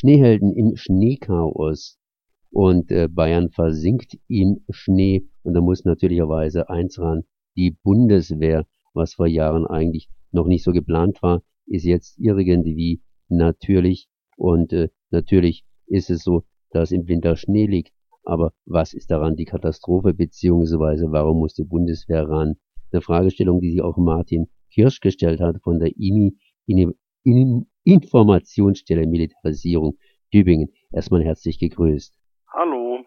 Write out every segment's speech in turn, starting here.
Schneehelden im Schneechaos. Und äh, Bayern versinkt im Schnee und da muss natürlicherweise eins ran, die Bundeswehr, was vor Jahren eigentlich noch nicht so geplant war, ist jetzt irgendwie natürlich und äh, natürlich ist es so, dass im Winter Schnee liegt. Aber was ist daran die Katastrophe beziehungsweise warum muss die Bundeswehr ran? Eine Fragestellung, die sich auch Martin Kirsch gestellt hat von der IMI Informationsstelle Militarisierung Tübingen. Erstmal herzlich gegrüßt. Hallo.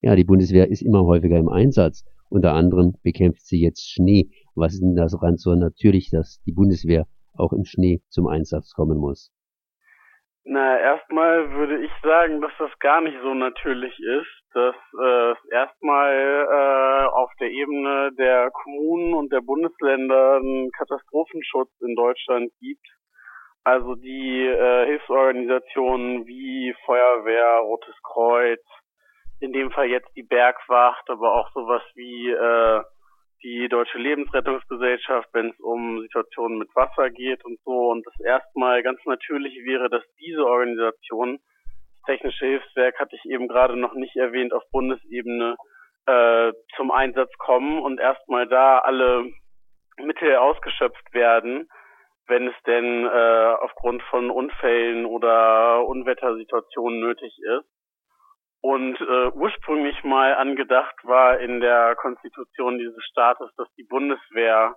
Ja, die Bundeswehr ist immer häufiger im Einsatz. Unter anderem bekämpft sie jetzt Schnee. Was ist denn daran so natürlich, dass die Bundeswehr auch im Schnee zum Einsatz kommen muss? Na, erstmal würde ich sagen, dass das gar nicht so natürlich ist, dass äh, es erstmal äh, auf der Ebene der Kommunen und der Bundesländer einen Katastrophenschutz in Deutschland gibt. Also die äh, Hilfsorganisationen wie Feuerwehr, Rotes Kreuz, in dem Fall jetzt die Bergwacht, aber auch sowas wie äh, die Deutsche Lebensrettungsgesellschaft, wenn es um Situationen mit Wasser geht und so. Und das erstmal ganz natürlich wäre, dass diese Organisation, das Technische Hilfswerk hatte ich eben gerade noch nicht erwähnt, auf Bundesebene äh, zum Einsatz kommen und erstmal da alle Mittel ausgeschöpft werden, wenn es denn äh, aufgrund von Unfällen oder Unwettersituationen nötig ist. Und äh, ursprünglich mal angedacht war in der Konstitution dieses Staates, dass die Bundeswehr,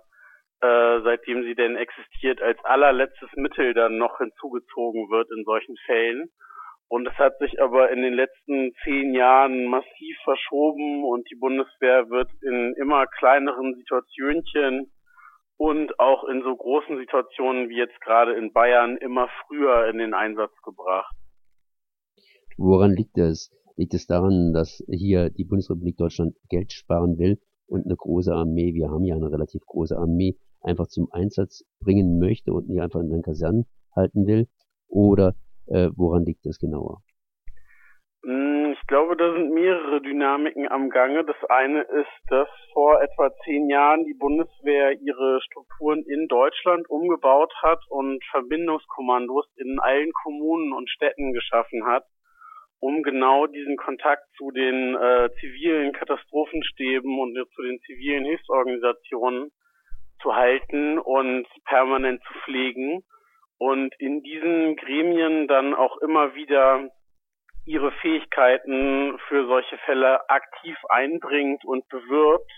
äh, seitdem sie denn existiert, als allerletztes Mittel dann noch hinzugezogen wird in solchen Fällen. Und es hat sich aber in den letzten zehn Jahren massiv verschoben und die Bundeswehr wird in immer kleineren Situationchen und auch in so großen Situationen wie jetzt gerade in Bayern immer früher in den Einsatz gebracht. Woran liegt das? Liegt es daran, dass hier die Bundesrepublik Deutschland Geld sparen will und eine große Armee, wir haben ja eine relativ große Armee, einfach zum Einsatz bringen möchte und nicht einfach in den Kasernen halten will? Oder äh, woran liegt das genauer? Hm, ich glaube, da sind mehrere Dynamiken am Gange. Das eine ist, dass vor etwa zehn Jahren die Bundeswehr ihre Strukturen in Deutschland umgebaut hat und Verbindungskommandos in allen Kommunen und Städten geschaffen hat um genau diesen Kontakt zu den äh, zivilen Katastrophenstäben und zu den zivilen Hilfsorganisationen zu halten und permanent zu pflegen und in diesen Gremien dann auch immer wieder ihre Fähigkeiten für solche Fälle aktiv einbringt und bewirbt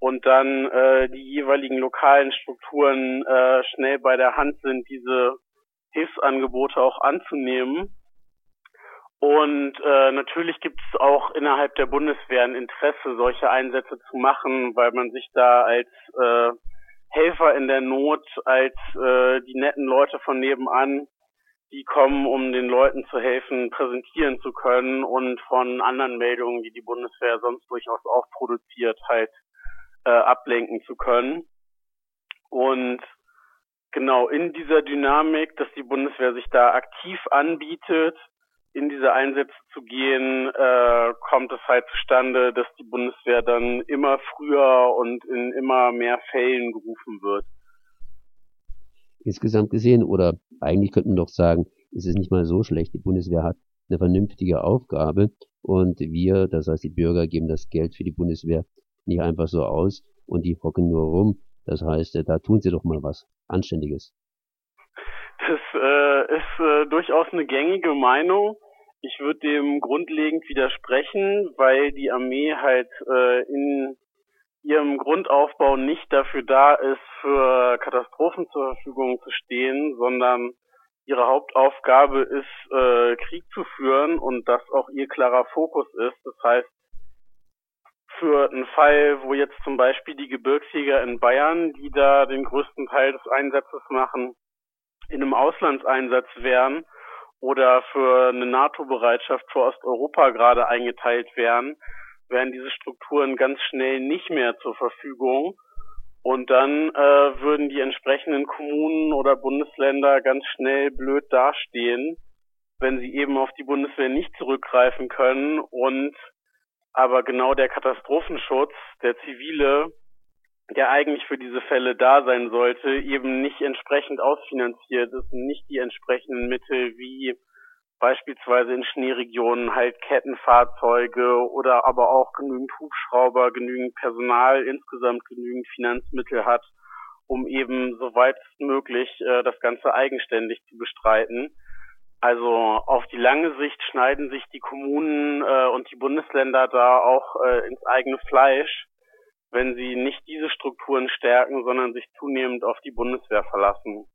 und dann äh, die jeweiligen lokalen Strukturen äh, schnell bei der Hand sind, diese Hilfsangebote auch anzunehmen. Und äh, natürlich gibt es auch innerhalb der Bundeswehr ein Interesse, solche Einsätze zu machen, weil man sich da als äh, Helfer in der Not, als äh, die netten Leute von nebenan, die kommen, um den Leuten zu helfen, präsentieren zu können und von anderen Meldungen, die die Bundeswehr sonst durchaus auch produziert, halt äh, ablenken zu können. Und genau in dieser Dynamik, dass die Bundeswehr sich da aktiv anbietet, in diese Einsätze zu gehen, äh, kommt es halt zustande, dass die Bundeswehr dann immer früher und in immer mehr Fällen gerufen wird. Insgesamt gesehen, oder eigentlich könnte man doch sagen, ist es nicht mal so schlecht. Die Bundeswehr hat eine vernünftige Aufgabe und wir, das heißt die Bürger, geben das Geld für die Bundeswehr nicht einfach so aus und die hocken nur rum. Das heißt, da tun sie doch mal was Anständiges. Das äh, ist äh, durchaus eine gängige Meinung. Ich würde dem grundlegend widersprechen, weil die Armee halt äh, in ihrem Grundaufbau nicht dafür da ist, für Katastrophen zur Verfügung zu stehen, sondern ihre Hauptaufgabe ist, äh, Krieg zu führen und das auch ihr klarer Fokus ist. Das heißt, für einen Fall, wo jetzt zum Beispiel die Gebirgsjäger in Bayern, die da den größten Teil des Einsatzes machen, in einem Auslandseinsatz wären oder für eine NATO-Bereitschaft für Osteuropa gerade eingeteilt wären, wären diese Strukturen ganz schnell nicht mehr zur Verfügung. Und dann äh, würden die entsprechenden Kommunen oder Bundesländer ganz schnell blöd dastehen, wenn sie eben auf die Bundeswehr nicht zurückgreifen können und aber genau der Katastrophenschutz, der zivile, der eigentlich für diese Fälle da sein sollte, eben nicht entsprechend ausfinanziert ist und nicht die entsprechenden Mittel wie beispielsweise in Schneeregionen halt Kettenfahrzeuge oder aber auch genügend Hubschrauber, genügend Personal, insgesamt genügend Finanzmittel hat, um eben soweit möglich äh, das Ganze eigenständig zu bestreiten. Also auf die lange Sicht schneiden sich die Kommunen äh, und die Bundesländer da auch äh, ins eigene Fleisch, wenn sie nicht diese Strukturen stärken, sondern sich zunehmend auf die Bundeswehr verlassen.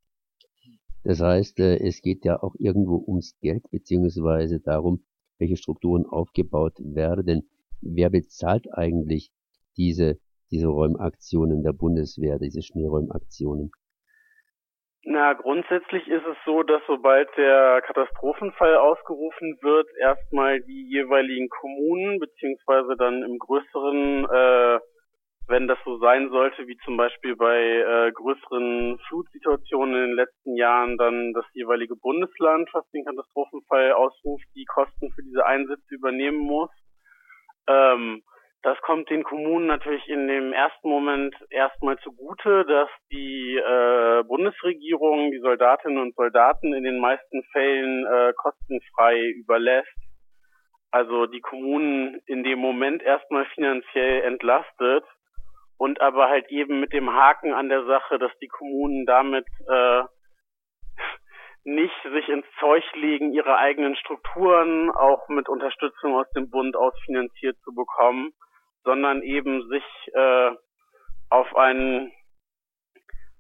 Das heißt, äh, es geht ja auch irgendwo ums Geld beziehungsweise darum, welche Strukturen aufgebaut werden. Wer bezahlt eigentlich diese, diese Räumaktionen der Bundeswehr, diese Schneeräumaktionen? Na, grundsätzlich ist es so, dass sobald der Katastrophenfall ausgerufen wird, erstmal die jeweiligen Kommunen beziehungsweise dann im größeren äh, wenn das so sein sollte, wie zum Beispiel bei äh, größeren Flutsituationen in den letzten Jahren, dann das jeweilige Bundesland, was den Katastrophenfall ausruft, die Kosten für diese Einsätze übernehmen muss. Ähm, das kommt den Kommunen natürlich in dem ersten Moment erstmal zugute, dass die äh, Bundesregierung die Soldatinnen und Soldaten in den meisten Fällen äh, kostenfrei überlässt. Also die Kommunen in dem Moment erstmal finanziell entlastet und aber halt eben mit dem Haken an der Sache, dass die Kommunen damit äh, nicht sich ins Zeug legen, ihre eigenen Strukturen auch mit Unterstützung aus dem Bund ausfinanziert zu bekommen, sondern eben sich äh, auf einen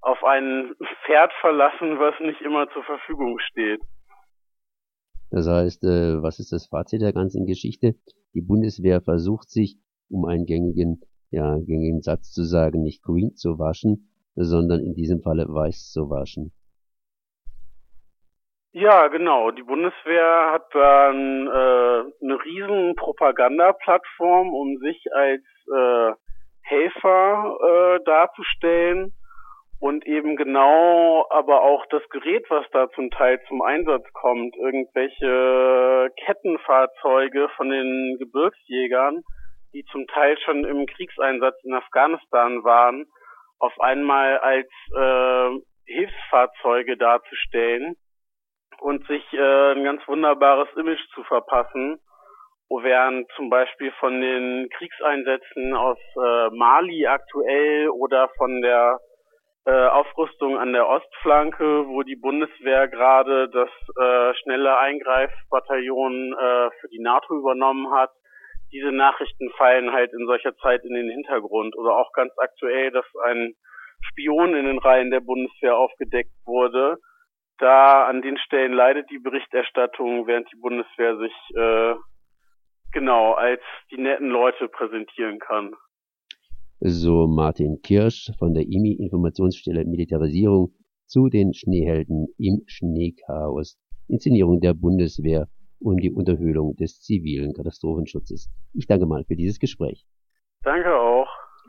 auf ein Pferd verlassen, was nicht immer zur Verfügung steht. Das heißt, äh, was ist das Fazit der ganzen Geschichte? Die Bundeswehr versucht sich, um einen gängigen ja, gängigen Satz zu sagen, nicht green zu waschen, sondern in diesem Falle weiß zu waschen. Ja, genau. Die Bundeswehr hat dann äh, eine riesen Propagandaplattform, um sich als äh, Helfer äh, darzustellen und eben genau aber auch das Gerät, was da zum Teil zum Einsatz kommt, irgendwelche Kettenfahrzeuge von den Gebirgsjägern, die zum Teil schon im Kriegseinsatz in Afghanistan waren, auf einmal als äh, Hilfsfahrzeuge darzustellen und sich äh, ein ganz wunderbares Image zu verpassen, während zum Beispiel von den Kriegseinsätzen aus äh, Mali aktuell oder von der äh, Aufrüstung an der Ostflanke, wo die Bundeswehr gerade das äh, schnelle Eingreifbataillon äh, für die NATO übernommen hat, diese Nachrichten fallen halt in solcher Zeit in den Hintergrund. Oder auch ganz aktuell, dass ein Spion in den Reihen der Bundeswehr aufgedeckt wurde. Da an den Stellen leidet die Berichterstattung, während die Bundeswehr sich äh, genau als die netten Leute präsentieren kann. So Martin Kirsch von der IMI Informationsstelle Militarisierung zu den Schneehelden im Schneechaos. Inszenierung der Bundeswehr und die Unterhöhlung des zivilen Katastrophenschutzes. Ich danke mal für dieses Gespräch. Danke auch.